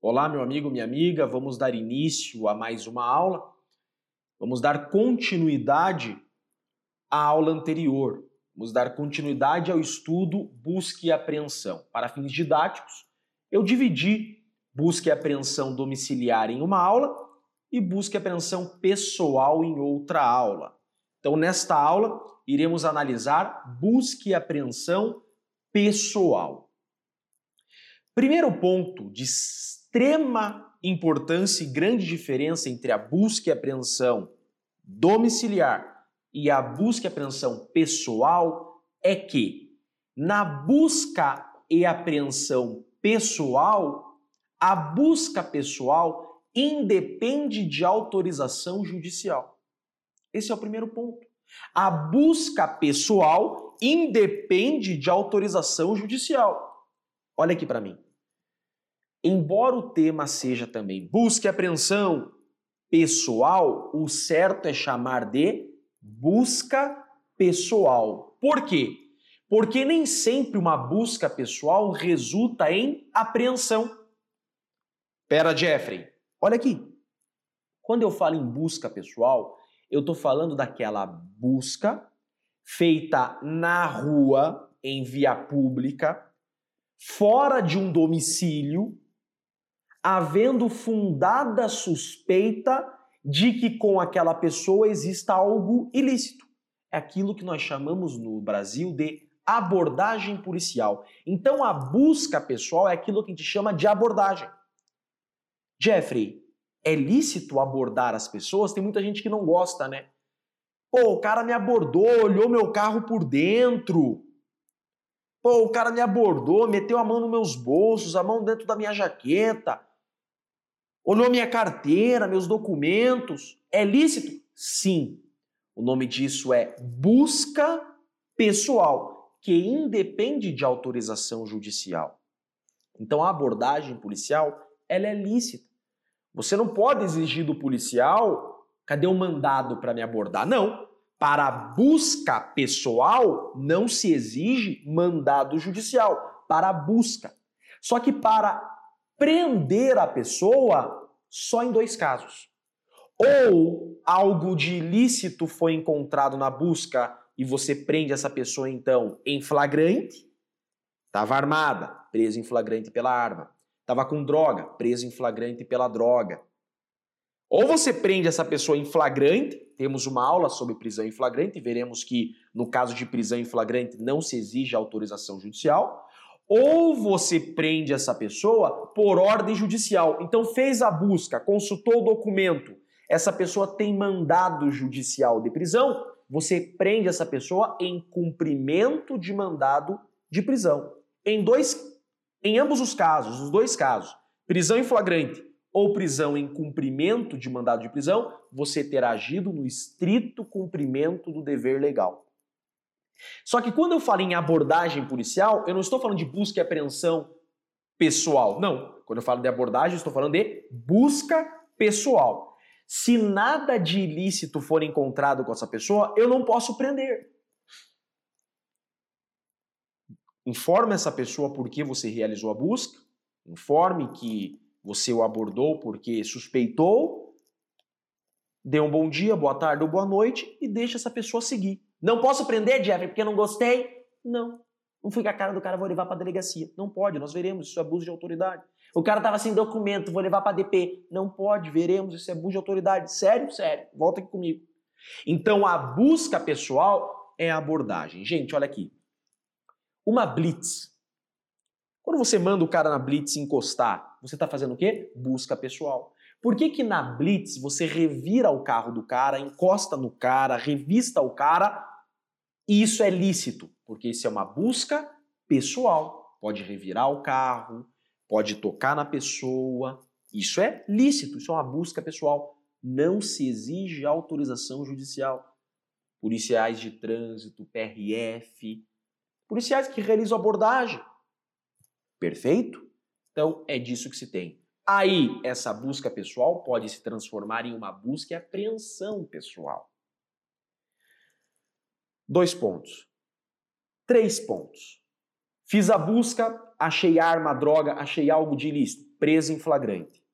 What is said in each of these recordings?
Olá, meu amigo, minha amiga, vamos dar início a mais uma aula. Vamos dar continuidade à aula anterior. Vamos dar continuidade ao estudo busca e apreensão. Para fins didáticos, eu dividi busca e apreensão domiciliar em uma aula e busca e apreensão pessoal em outra aula. Então, nesta aula, iremos analisar busca e apreensão pessoal. Primeiro ponto de extrema importância e grande diferença entre a busca e apreensão domiciliar e a busca e apreensão pessoal é que na busca e apreensão pessoal, a busca pessoal independe de autorização judicial. Esse é o primeiro ponto. A busca pessoal independe de autorização judicial. Olha aqui para mim. Embora o tema seja também busca e apreensão pessoal, o certo é chamar de busca pessoal. Por quê? Porque nem sempre uma busca pessoal resulta em apreensão. Pera, Jeffrey, olha aqui. Quando eu falo em busca pessoal, eu estou falando daquela busca feita na rua, em via pública, fora de um domicílio, havendo fundada suspeita de que com aquela pessoa exista algo ilícito. É aquilo que nós chamamos no Brasil de abordagem policial. Então a busca pessoal é aquilo que a gente chama de abordagem. Jeffrey, é lícito abordar as pessoas? Tem muita gente que não gosta, né? Pô, o cara me abordou, olhou meu carro por dentro. Pô, o cara me abordou, meteu a mão nos meus bolsos, a mão dentro da minha jaqueta. Olhou minha carteira, meus documentos. É lícito? Sim. O nome disso é busca pessoal, que independe de autorização judicial. Então a abordagem policial, ela é lícita. Você não pode exigir do policial, cadê o mandado para me abordar? Não. Para busca pessoal, não se exige mandado judicial para busca. Só que para prender a pessoa só em dois casos. Ou algo de ilícito foi encontrado na busca e você prende essa pessoa então em flagrante, estava armada, presa em flagrante pela arma. Estava com droga, preso em flagrante pela droga. Ou você prende essa pessoa em flagrante, temos uma aula sobre prisão em flagrante, veremos que no caso de prisão em flagrante não se exige autorização judicial, ou você prende essa pessoa por ordem judicial. Então fez a busca, consultou o documento, essa pessoa tem mandado judicial de prisão, você prende essa pessoa em cumprimento de mandado de prisão. Em dois em ambos os casos, os dois casos, prisão em flagrante ou prisão em cumprimento de mandado de prisão, você terá agido no estrito cumprimento do dever legal. Só que quando eu falo em abordagem policial, eu não estou falando de busca e apreensão pessoal. Não. Quando eu falo de abordagem, estou falando de busca pessoal. Se nada de ilícito for encontrado com essa pessoa, eu não posso prender. Informe essa pessoa por que você realizou a busca, informe que você o abordou porque suspeitou, dê um bom dia, boa tarde ou boa noite e deixe essa pessoa seguir. Não posso prender, Jeffrey, porque não gostei? Não. Não fui com a cara do cara, vou levar para delegacia. Não pode, nós veremos, isso é abuso de autoridade. O cara tava sem documento, vou levar para DP. Não pode, veremos, isso é abuso de autoridade. Sério? Sério. Volta aqui comigo. Então a busca pessoal é a abordagem. Gente, olha aqui. Uma blitz. Quando você manda o cara na blitz encostar, você está fazendo o quê? Busca pessoal. Por que, que na blitz você revira o carro do cara, encosta no cara, revista o cara e isso é lícito? Porque isso é uma busca pessoal. Pode revirar o carro, pode tocar na pessoa. Isso é lícito, isso é uma busca pessoal. Não se exige autorização judicial. Policiais de trânsito, PRF, policiais que realizam abordagem. Perfeito? Então é disso que se tem. Aí, essa busca pessoal pode se transformar em uma busca e apreensão pessoal. Dois pontos. Três pontos. Fiz a busca, achei arma, droga, achei algo de ilícito. presa em flagrante.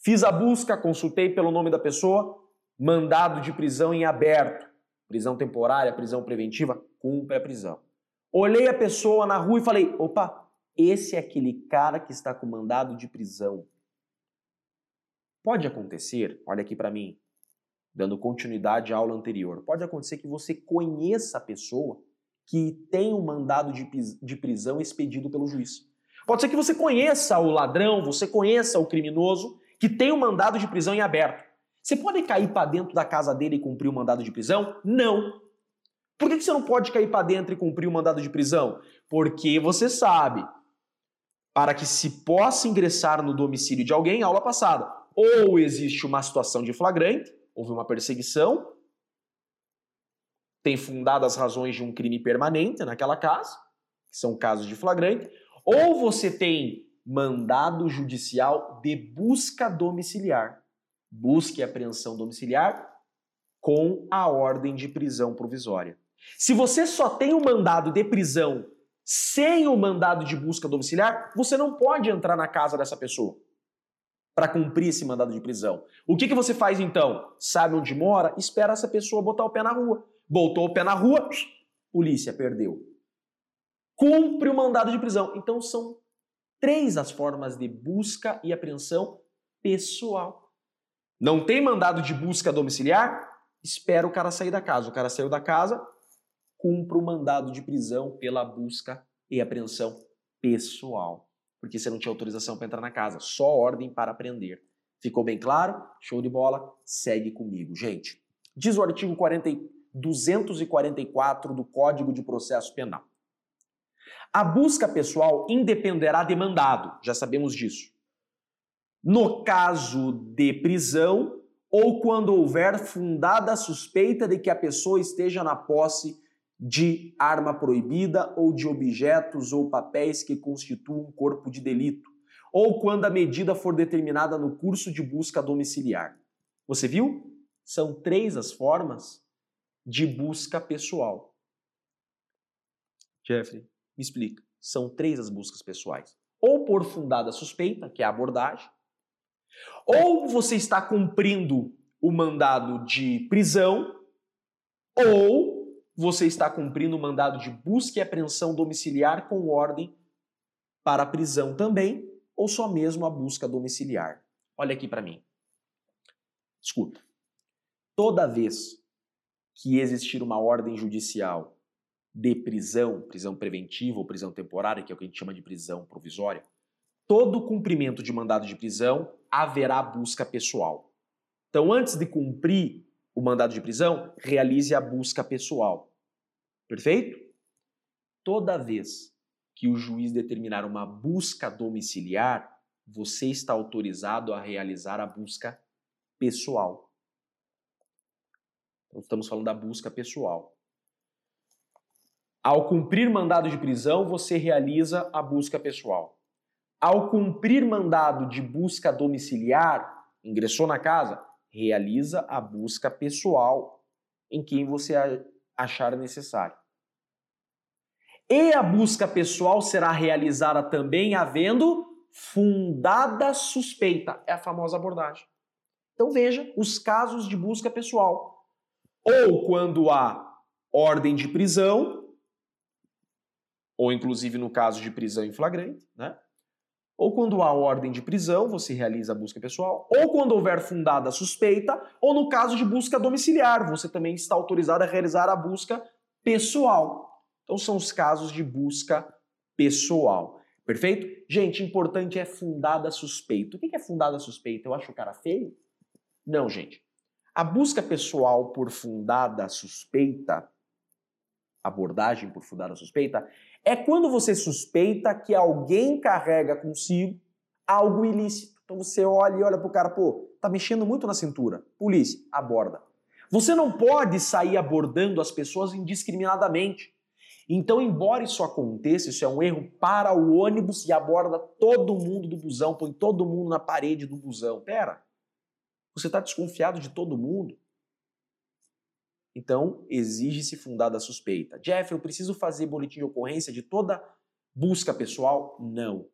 Fiz a busca, consultei pelo nome da pessoa, mandado de prisão em aberto. Prisão temporária, prisão preventiva, cumpre a prisão. Olhei a pessoa na rua e falei: opa, esse é aquele cara que está com mandado de prisão. Pode acontecer, olha aqui para mim, dando continuidade à aula anterior, pode acontecer que você conheça a pessoa que tem um mandado de prisão expedido pelo juiz. Pode ser que você conheça o ladrão, você conheça o criminoso que tem um mandado de prisão em aberto. Você pode cair para dentro da casa dele e cumprir o mandado de prisão? Não. Por que você não pode cair para dentro e cumprir o mandado de prisão? Porque você sabe, para que se possa ingressar no domicílio de alguém, aula passada, ou existe uma situação de flagrante, houve uma perseguição, tem fundado as razões de um crime permanente naquela casa, que são casos de flagrante, ou você tem mandado judicial de busca domiciliar, busca e apreensão domiciliar com a ordem de prisão provisória. Se você só tem o mandado de prisão sem o mandado de busca domiciliar, você não pode entrar na casa dessa pessoa para cumprir esse mandado de prisão. O que, que você faz então? Sabe onde mora? Espera essa pessoa botar o pé na rua. Botou o pé na rua, polícia, perdeu. Cumpre o mandado de prisão. Então são três as formas de busca e apreensão pessoal. Não tem mandado de busca domiciliar? Espera o cara sair da casa. O cara saiu da casa, cumpra o mandado de prisão pela busca e apreensão pessoal. Porque você não tinha autorização para entrar na casa, só ordem para prender. Ficou bem claro? Show de bola? Segue comigo, gente. Diz o artigo 40, 244 do Código de Processo Penal. A busca pessoal independerá de mandado, já sabemos disso. No caso de prisão ou quando houver fundada suspeita de que a pessoa esteja na posse de arma proibida ou de objetos ou papéis que constituam corpo de delito, ou quando a medida for determinada no curso de busca domiciliar. Você viu? São três as formas de busca pessoal. Jeffrey, me explica. São três as buscas pessoais. Ou por fundada suspeita, que é a abordagem, ou você está cumprindo o mandado de prisão, ou você está cumprindo o mandado de busca e apreensão domiciliar com ordem para a prisão também, ou só mesmo a busca domiciliar. Olha aqui para mim. Escuta. Toda vez que existir uma ordem judicial de prisão, prisão preventiva ou prisão temporária, que é o que a gente chama de prisão provisória, todo cumprimento de mandado de prisão haverá busca pessoal. Então, antes de cumprir o mandado de prisão, realize a busca pessoal. Perfeito? Toda vez que o juiz determinar uma busca domiciliar, você está autorizado a realizar a busca pessoal. Então, estamos falando da busca pessoal. Ao cumprir mandado de prisão, você realiza a busca pessoal. Ao cumprir mandado de busca domiciliar, ingressou na casa, realiza a busca pessoal em quem você achar necessário. E a busca pessoal será realizada também havendo fundada suspeita. É a famosa abordagem. Então veja os casos de busca pessoal. Ou quando há ordem de prisão, ou inclusive no caso de prisão em flagrante, né? Ou quando há ordem de prisão, você realiza a busca pessoal, ou quando houver fundada suspeita, ou no caso de busca domiciliar, você também está autorizado a realizar a busca pessoal. Então são os casos de busca pessoal. Perfeito? Gente, importante é fundada suspeita. O que é fundada suspeita? Eu acho o cara feio? Não, gente. A busca pessoal por fundada suspeita, abordagem por fundada suspeita, é quando você suspeita que alguém carrega consigo algo ilícito. Então você olha e olha pro cara, pô, tá mexendo muito na cintura. Polícia, aborda. Você não pode sair abordando as pessoas indiscriminadamente. Então, embora isso aconteça, isso é um erro para o ônibus e aborda todo mundo do busão, põe todo mundo na parede do busão. Pera, você está desconfiado de todo mundo? Então, exige-se fundada a suspeita. Jeff, eu preciso fazer boletim de ocorrência de toda busca pessoal? Não.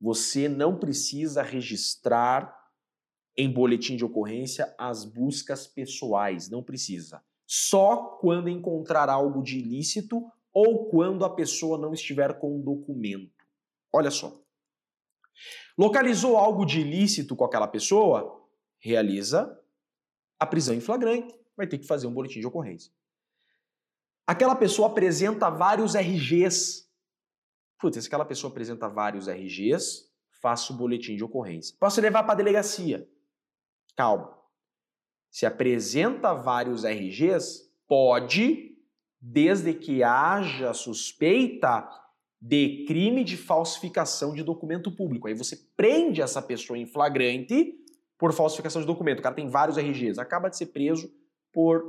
você não precisa registrar em boletim de ocorrência as buscas pessoais, não precisa. Só quando encontrar algo de ilícito ou quando a pessoa não estiver com um documento. Olha só. Localizou algo de ilícito com aquela pessoa? Realiza a prisão em flagrante. Vai ter que fazer um boletim de ocorrência. Aquela pessoa apresenta vários RGs. Putz, se aquela pessoa apresenta vários RGs, faço o boletim de ocorrência. Posso levar para a delegacia? Calma. Se apresenta vários RGs, pode, desde que haja suspeita de crime de falsificação de documento público. Aí você prende essa pessoa em flagrante por falsificação de documento. O cara tem vários RGs, acaba de ser preso por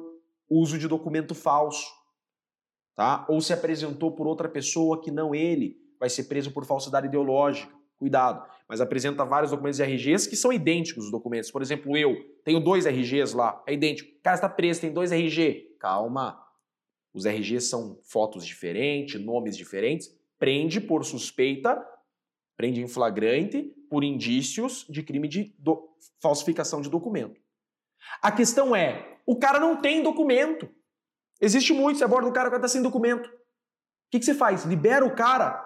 uso de documento falso, tá? Ou se apresentou por outra pessoa que não ele, vai ser preso por falsidade ideológica. Cuidado, mas apresenta vários documentos de RGs que são idênticos os documentos. Por exemplo, eu tenho dois RGs lá, é idêntico. O cara está preso, tem dois RG. Calma. Os RGs são fotos diferentes, nomes diferentes prende por suspeita, prende em flagrante por indícios de crime de falsificação de documento. A questão é, o cara não tem documento. Existe muito, você aborda o cara que está sem documento. O que, que você faz? Libera o cara?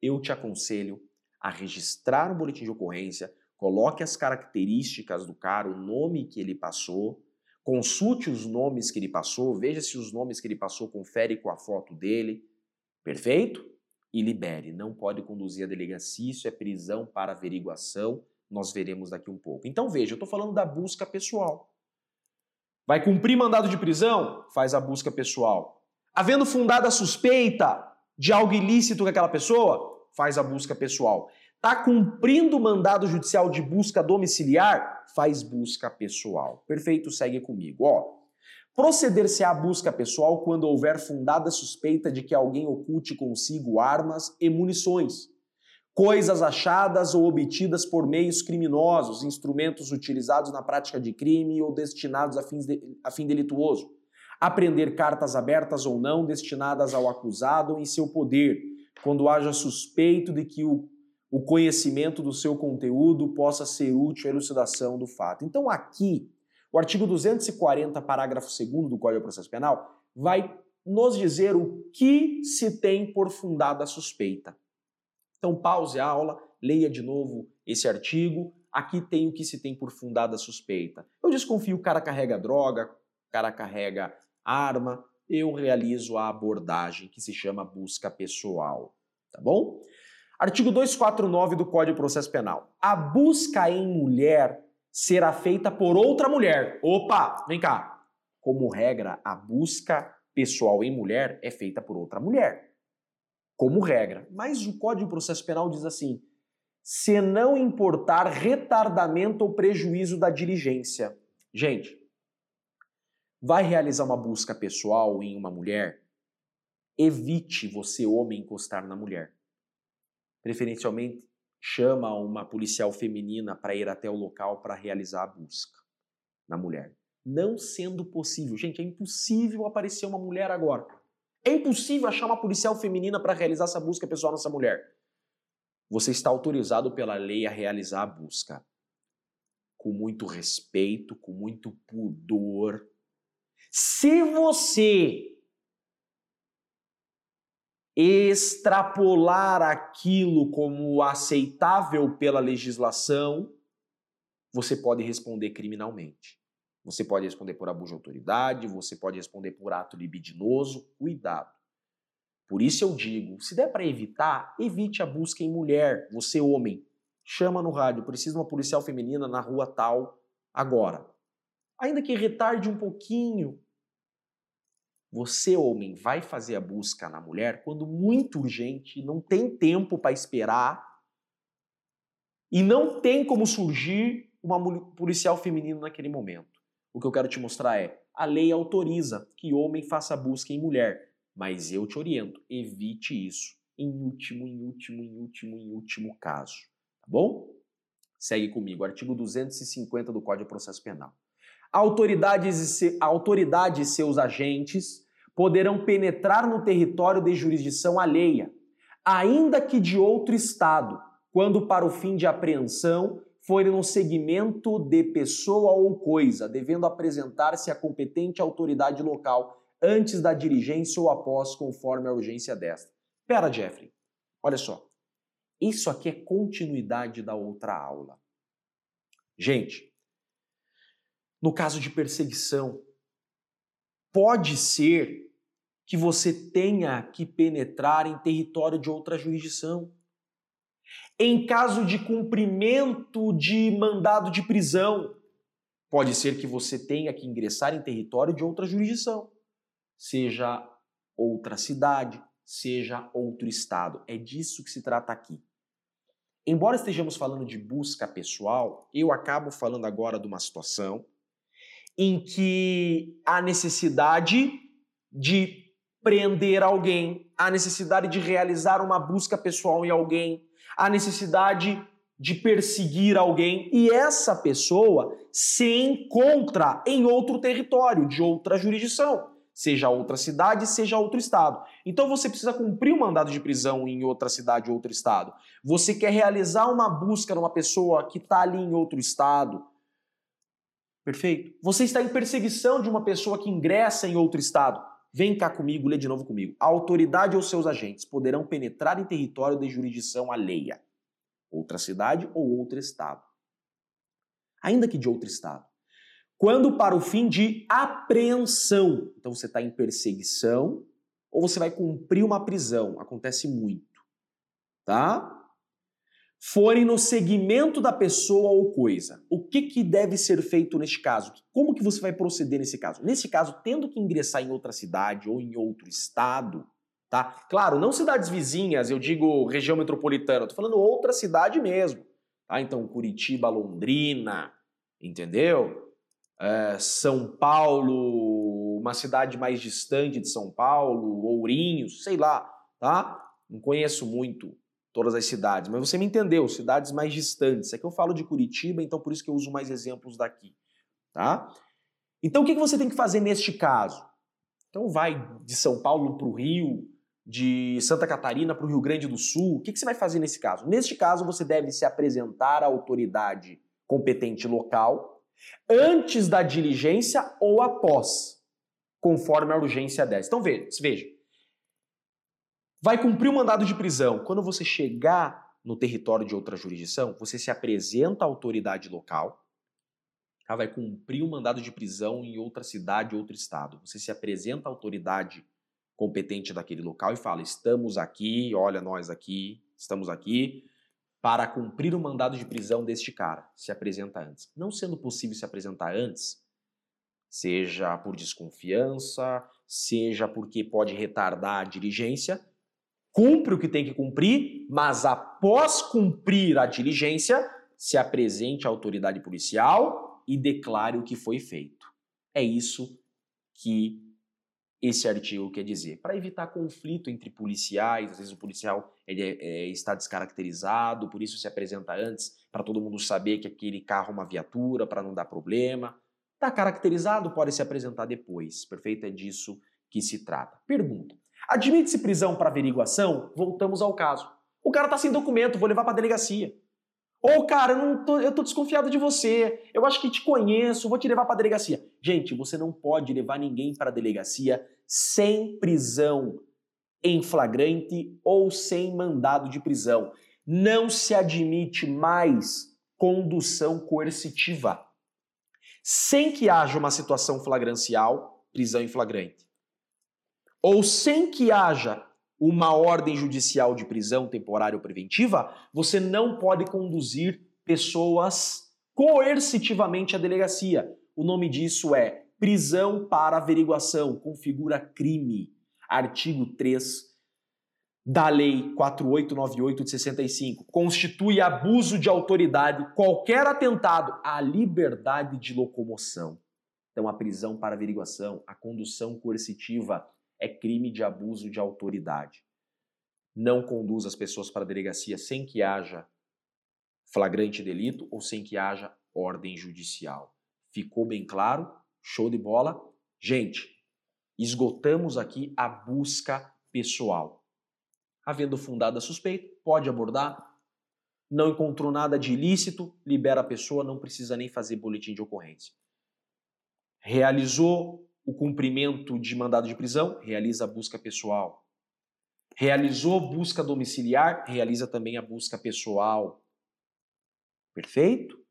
Eu te aconselho a registrar no boletim de ocorrência, coloque as características do cara, o nome que ele passou, consulte os nomes que ele passou, veja se os nomes que ele passou confere com a foto dele. Perfeito? e libere. Não pode conduzir a delegacia, isso é prisão para averiguação, nós veremos daqui um pouco. Então veja, eu estou falando da busca pessoal. Vai cumprir mandado de prisão? Faz a busca pessoal. Havendo fundada suspeita de algo ilícito com aquela pessoa? Faz a busca pessoal. Está cumprindo o mandado judicial de busca domiciliar? Faz busca pessoal. Perfeito, segue comigo. Ó, Proceder-se à busca pessoal quando houver fundada suspeita de que alguém oculte consigo armas e munições, coisas achadas ou obtidas por meios criminosos, instrumentos utilizados na prática de crime ou destinados a, fins de, a fim delituoso, apreender cartas abertas ou não destinadas ao acusado em seu poder, quando haja suspeito de que o, o conhecimento do seu conteúdo possa ser útil à elucidação do fato. Então aqui o artigo 240, parágrafo 2 do Código de Processo Penal, vai nos dizer o que se tem por fundada suspeita. Então, pause a aula, leia de novo esse artigo. Aqui tem o que se tem por fundada suspeita. Eu desconfio o cara carrega droga, o cara carrega arma, eu realizo a abordagem que se chama busca pessoal, tá bom? Artigo 249 do Código de Processo Penal. A busca em mulher será feita por outra mulher. Opa, vem cá. Como regra, a busca pessoal em mulher é feita por outra mulher. Como regra. Mas o Código de Processo Penal diz assim: se não importar retardamento ou prejuízo da diligência. Gente, vai realizar uma busca pessoal em uma mulher? Evite você, homem, encostar na mulher. Preferencialmente, chama uma policial feminina para ir até o local para realizar a busca na mulher. Não sendo possível, gente, é impossível aparecer uma mulher agora. É impossível achar uma policial feminina para realizar essa busca pessoal nessa mulher. Você está autorizado pela lei a realizar a busca com muito respeito, com muito pudor. Se você extrapolar aquilo como aceitável pela legislação, você pode responder criminalmente. Você pode responder por abuso de autoridade, você pode responder por ato libidinoso. Cuidado. Por isso eu digo, se der para evitar, evite a busca em mulher, você homem. Chama no rádio, precisa de uma policial feminina na rua tal agora. Ainda que retarde um pouquinho, você, homem, vai fazer a busca na mulher quando muito urgente, não tem tempo para esperar e não tem como surgir uma policial feminino naquele momento. O que eu quero te mostrar é: a lei autoriza que homem faça busca em mulher, mas eu te oriento, evite isso em último, em último, em último, em último caso. Tá bom? Segue comigo, artigo 250 do Código de Processo Penal. Autoridades e, autoridade e seus agentes poderão penetrar no território de jurisdição alheia, ainda que de outro Estado, quando para o fim de apreensão forem no segmento de pessoa ou coisa, devendo apresentar-se à competente autoridade local antes da diligência ou após, conforme a urgência desta. Pera, Jeffrey, olha só. Isso aqui é continuidade da outra aula. Gente, no caso de perseguição, pode ser que você tenha que penetrar em território de outra jurisdição. Em caso de cumprimento de mandado de prisão, pode ser que você tenha que ingressar em território de outra jurisdição, seja outra cidade, seja outro estado. É disso que se trata aqui. Embora estejamos falando de busca pessoal, eu acabo falando agora de uma situação em que há necessidade de prender alguém, há necessidade de realizar uma busca pessoal em alguém, há necessidade de perseguir alguém e essa pessoa se encontra em outro território, de outra jurisdição, seja outra cidade, seja outro estado. Então você precisa cumprir um mandado de prisão em outra cidade, outro estado. Você quer realizar uma busca numa pessoa que está ali em outro estado, Perfeito? Você está em perseguição de uma pessoa que ingressa em outro estado. Vem cá comigo, lê de novo comigo. A autoridade ou seus agentes poderão penetrar em território de jurisdição alheia, outra cidade ou outro estado. Ainda que de outro estado. Quando para o fim de apreensão. Então você está em perseguição ou você vai cumprir uma prisão. Acontece muito. Tá? Forem no segmento da pessoa ou coisa. O que, que deve ser feito neste caso? Como que você vai proceder nesse caso? Nesse caso, tendo que ingressar em outra cidade ou em outro estado, tá? Claro, não cidades vizinhas, eu digo região metropolitana, tô falando outra cidade mesmo, tá? Então, Curitiba, Londrina, entendeu? É, São Paulo, uma cidade mais distante de São Paulo, Ourinhos, sei lá, tá? Não conheço muito todas as cidades, mas você me entendeu, cidades mais distantes. É que eu falo de Curitiba, então por isso que eu uso mais exemplos daqui, tá? Então o que você tem que fazer neste caso? Então vai de São Paulo para o Rio, de Santa Catarina para o Rio Grande do Sul. O que você vai fazer nesse caso? Neste caso, você deve se apresentar à autoridade competente local antes da diligência ou após, conforme a urgência dessa. Então veja, veja vai cumprir o mandado de prisão. Quando você chegar no território de outra jurisdição, você se apresenta à autoridade local, ela vai cumprir o mandado de prisão em outra cidade, outro estado. Você se apresenta à autoridade competente daquele local e fala: estamos aqui, olha nós aqui, estamos aqui para cumprir o mandado de prisão deste cara. Se apresenta antes. Não sendo possível se apresentar antes, seja por desconfiança, seja porque pode retardar a diligência, cumpre o que tem que cumprir, mas após cumprir a diligência, se apresente à autoridade policial e declare o que foi feito. É isso que esse artigo quer dizer. Para evitar conflito entre policiais, às vezes o policial ele é, é, está descaracterizado, por isso se apresenta antes, para todo mundo saber que aquele carro é uma viatura, para não dar problema. Está caracterizado, pode se apresentar depois. Perfeito? É disso que se trata. Pergunta: Admite-se prisão para averiguação? Voltamos ao caso. O cara tá sem documento, vou levar para delegacia. Ou, cara, eu, não tô, eu tô desconfiado de você, eu acho que te conheço, vou te levar para delegacia. Gente, você não pode levar ninguém para delegacia sem prisão em flagrante ou sem mandado de prisão. Não se admite mais condução coercitiva. Sem que haja uma situação flagrancial, prisão em flagrante ou sem que haja uma ordem judicial de prisão temporária ou preventiva, você não pode conduzir pessoas coercitivamente à delegacia. O nome disso é prisão para averiguação, configura crime. Artigo 3 da Lei 4898 de 65. Constitui abuso de autoridade qualquer atentado à liberdade de locomoção. Então, a prisão para averiguação, a condução coercitiva, é crime de abuso de autoridade. Não conduz as pessoas para a delegacia sem que haja flagrante delito ou sem que haja ordem judicial. Ficou bem claro? Show de bola? Gente, esgotamos aqui a busca pessoal. Havendo fundada suspeita, pode abordar não encontrou nada de ilícito, libera a pessoa, não precisa nem fazer boletim de ocorrência. Realizou o cumprimento de mandado de prisão, realiza a busca pessoal. Realizou busca domiciliar, realiza também a busca pessoal. Perfeito?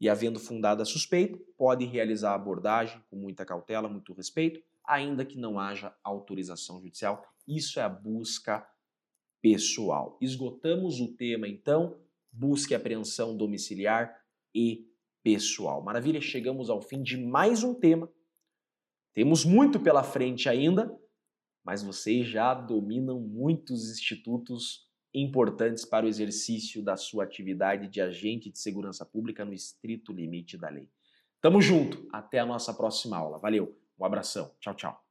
E havendo fundada a suspeita, pode realizar a abordagem com muita cautela, muito respeito, ainda que não haja autorização judicial. Isso é a busca pessoal. Esgotamos o tema, então, busca e apreensão domiciliar e pessoal. Maravilha, chegamos ao fim de mais um tema. Temos muito pela frente ainda, mas vocês já dominam muitos institutos importantes para o exercício da sua atividade de agente de segurança pública no estrito limite da lei. Tamo junto, até a nossa próxima aula. Valeu, um abração, tchau, tchau.